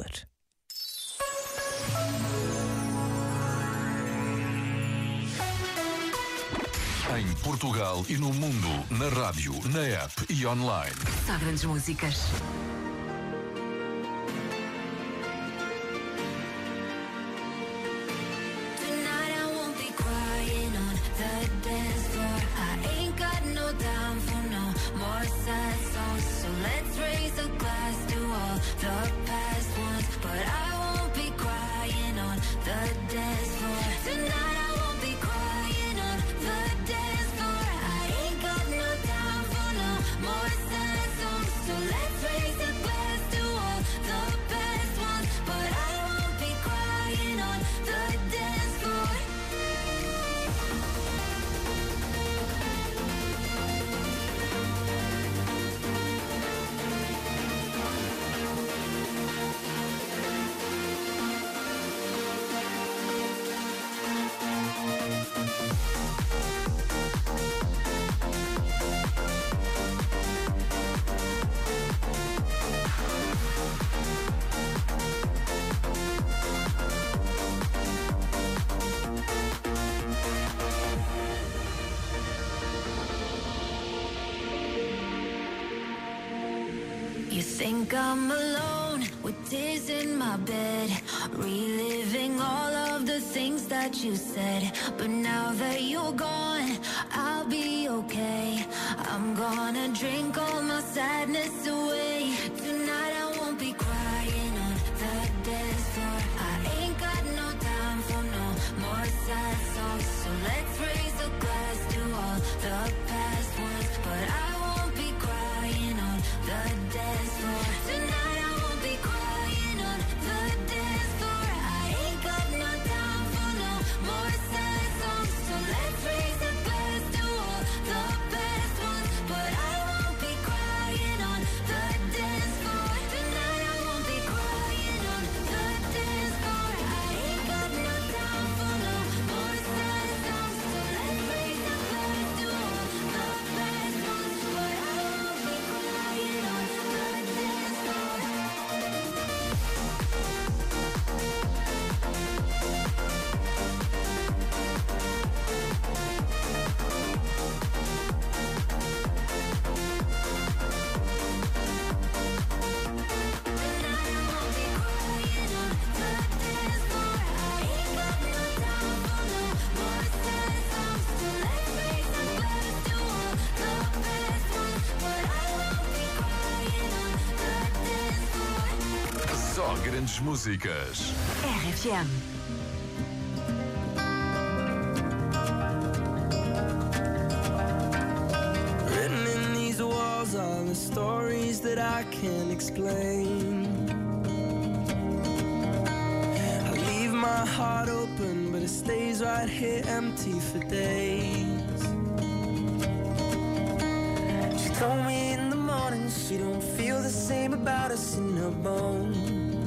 amor. Em Portugal e no mundo, na rádio, na app e online. Só grandes músicas. You think I'm alone with tears in my bed, reliving all of the things that you said. But now that you're gone, I'll be okay. I'm gonna drink all my sadness away. Tonight I won't be crying on the dance floor. I ain't got no time for no more sad songs. So let's raise a glass to all the Só grandes músicas. RFM. Written in these walls are the stories that I can't explain. I leave my heart open, but it stays right here empty for days. She told me in the morning she don't feel the same about us in her bones.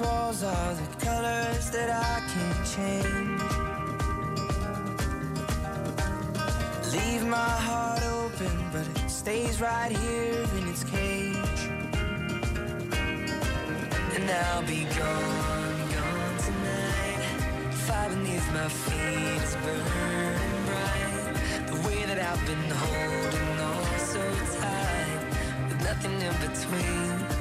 Walls are the colors that I can't change. Leave my heart open, but it stays right here in its cage. And I'll be gone, gone tonight. Fire beneath my feet is burning bright. The way that I've been holding on so tight, with nothing in between.